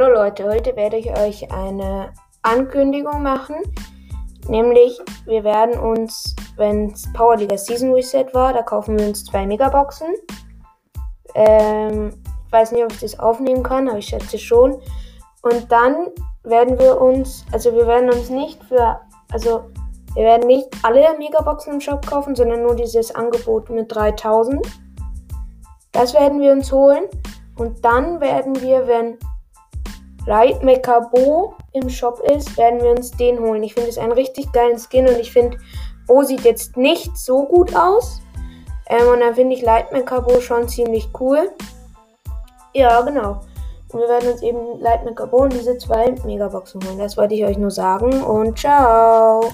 Hallo Leute, heute werde ich euch eine Ankündigung machen. Nämlich, wir werden uns, wenn es Power League Season Reset war, da kaufen wir uns zwei Megaboxen. Ähm, ich weiß nicht, ob ich das aufnehmen kann, aber ich schätze schon. Und dann werden wir uns, also wir werden uns nicht für, also wir werden nicht alle Megaboxen im Shop kaufen, sondern nur dieses Angebot mit 3000. Das werden wir uns holen. Und dann werden wir, wenn Light Bo im Shop ist, werden wir uns den holen. Ich finde es einen richtig geilen Skin und ich finde, Bo sieht jetzt nicht so gut aus. Ähm, und dann finde ich Light Bo schon ziemlich cool. Ja, genau. Und wir werden uns eben Light Bo und diese zwei Megaboxen holen. Das wollte ich euch nur sagen und ciao.